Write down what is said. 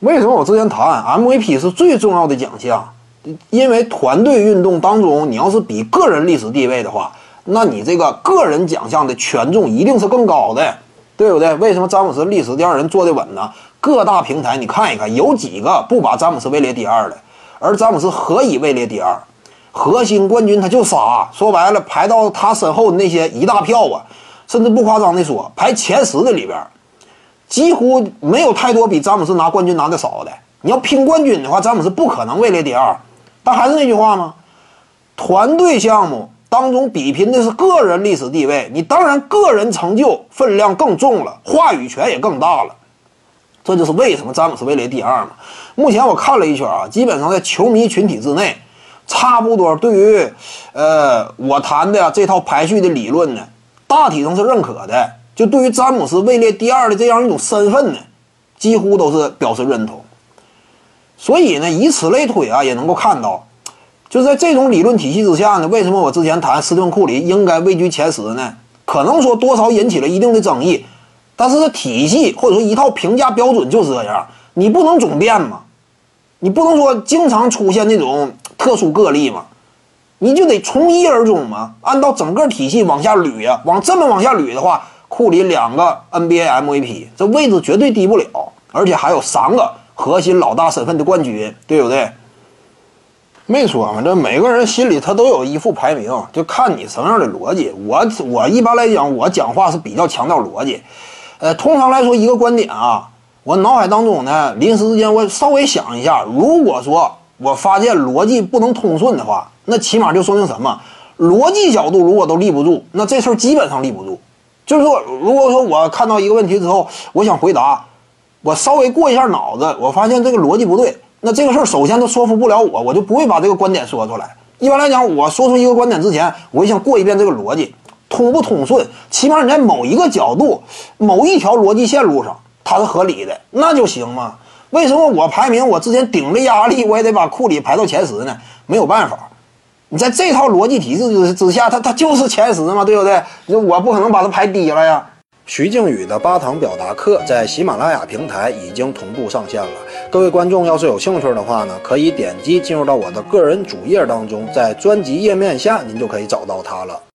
为什么我之前谈 MVP 是最重要的奖项？因为团队运动当中，你要是比个人历史地位的话，那你这个个人奖项的权重一定是更高的，对不对？为什么詹姆斯历史第二人坐得稳呢？各大平台你看一看，有几个不把詹姆斯位列第二的？而詹姆斯何以位列第二？核心冠军他就仨，说白了排到他身后的那些一大票啊，甚至不夸张的说，排前十的里边，几乎没有太多比詹姆斯拿冠军拿的少的。你要拼冠军的话，詹姆斯不可能位列第二。但还是那句话吗？团队项目当中比拼的是个人历史地位，你当然个人成就分量更重了，话语权也更大了。这就是为什么詹姆斯位列第二嘛。目前我看了一圈啊，基本上在球迷群体之内。差不多，对于，呃，我谈的这套排序的理论呢，大体上是认可的。就对于詹姆斯位列第二的这样一种身份呢，几乎都是表示认同。所以呢，以此类推啊，也能够看到，就在这种理论体系之下呢，为什么我之前谈斯蒂芬库里应该位居前十呢？可能说多少引起了一定的争议，但是这体系或者说一套评价标准就是这样，你不能总变嘛，你不能说经常出现那种。特殊个例嘛，你就得从一而终嘛。按照整个体系往下捋呀，往这么往下捋的话，库里两个 NBA MVP，这位置绝对低不了，而且还有三个核心老大身份的冠军，对不对？没说嘛，这每个人心里他都有一副排名，就看你什么样的逻辑。我我一般来讲，我讲话是比较强调逻辑。呃，通常来说，一个观点啊，我脑海当中呢，临时之间我稍微想一下，如果说。我发现逻辑不能通顺的话，那起码就说明什么？逻辑角度如果都立不住，那这事儿基本上立不住。就是说，如果说我看到一个问题之后，我想回答，我稍微过一下脑子，我发现这个逻辑不对，那这个事儿首先都说服不了我，我就不会把这个观点说出来。一般来讲，我说出一个观点之前，我就想过一遍这个逻辑通不通顺，起码你在某一个角度、某一条逻辑线路上它是合理的，那就行嘛。为什么我排名？我之前顶着压力，我也得把库里排到前十呢？没有办法，你在这套逻辑体制之之下，他他就是前十嘛，对不对？那我不可能把他排低了呀。徐静宇的八堂表达课在喜马拉雅平台已经同步上线了。各位观众要是有兴趣的话呢，可以点击进入到我的个人主页当中，在专辑页面下您就可以找到它了。